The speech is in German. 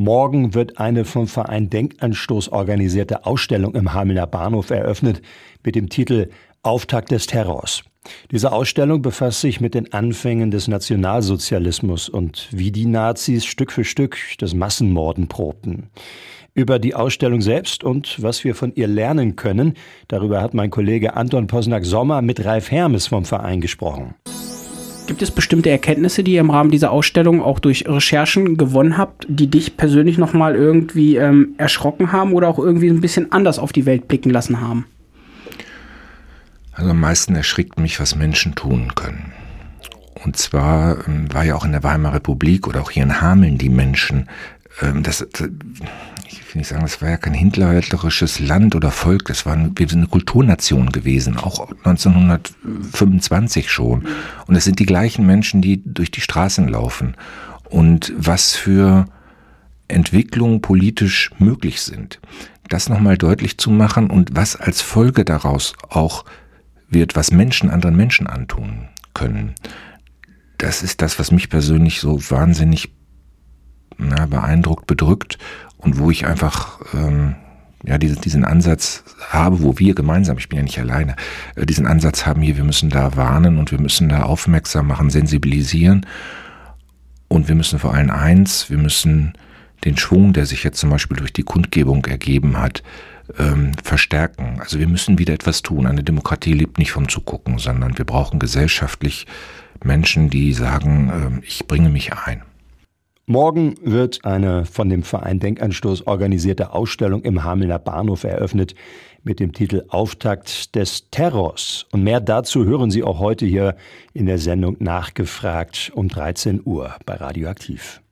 Morgen wird eine vom Verein Denkanstoß organisierte Ausstellung im Hamelner Bahnhof eröffnet mit dem Titel Auftakt des Terrors. Diese Ausstellung befasst sich mit den Anfängen des Nationalsozialismus und wie die Nazis Stück für Stück das Massenmorden probten. Über die Ausstellung selbst und was wir von ihr lernen können, darüber hat mein Kollege Anton Posnack-Sommer mit Ralf Hermes vom Verein gesprochen. Gibt es bestimmte Erkenntnisse, die ihr im Rahmen dieser Ausstellung auch durch Recherchen gewonnen habt, die dich persönlich nochmal irgendwie ähm, erschrocken haben oder auch irgendwie ein bisschen anders auf die Welt blicken lassen haben? Also am meisten erschrickt mich, was Menschen tun können. Und zwar ähm, war ja auch in der Weimarer Republik oder auch hier in Hameln die Menschen, ähm, das, das, ich will nicht sagen, das war ja kein hitlerisches Land oder Volk, das war wir sind eine Kulturnation gewesen, auch 1925 schon. Und es sind die gleichen Menschen, die durch die Straßen laufen. Und was für Entwicklungen politisch möglich sind. Das nochmal deutlich zu machen und was als Folge daraus auch wird, was Menschen anderen Menschen antun können. Das ist das, was mich persönlich so wahnsinnig na, beeindruckt, bedrückt und wo ich einfach ähm, ja diesen, diesen Ansatz habe, wo wir gemeinsam, ich bin ja nicht alleine, äh, diesen Ansatz haben hier, wir müssen da warnen und wir müssen da aufmerksam machen, sensibilisieren und wir müssen vor allem eins, wir müssen den Schwung, der sich jetzt zum Beispiel durch die Kundgebung ergeben hat, ähm, verstärken. Also wir müssen wieder etwas tun. Eine Demokratie lebt nicht vom Zugucken, sondern wir brauchen gesellschaftlich Menschen, die sagen, äh, ich bringe mich ein. Morgen wird eine von dem Verein Denkanstoß organisierte Ausstellung im Hamelner Bahnhof eröffnet mit dem Titel Auftakt des Terrors. Und mehr dazu hören Sie auch heute hier in der Sendung Nachgefragt um 13 Uhr bei Radioaktiv.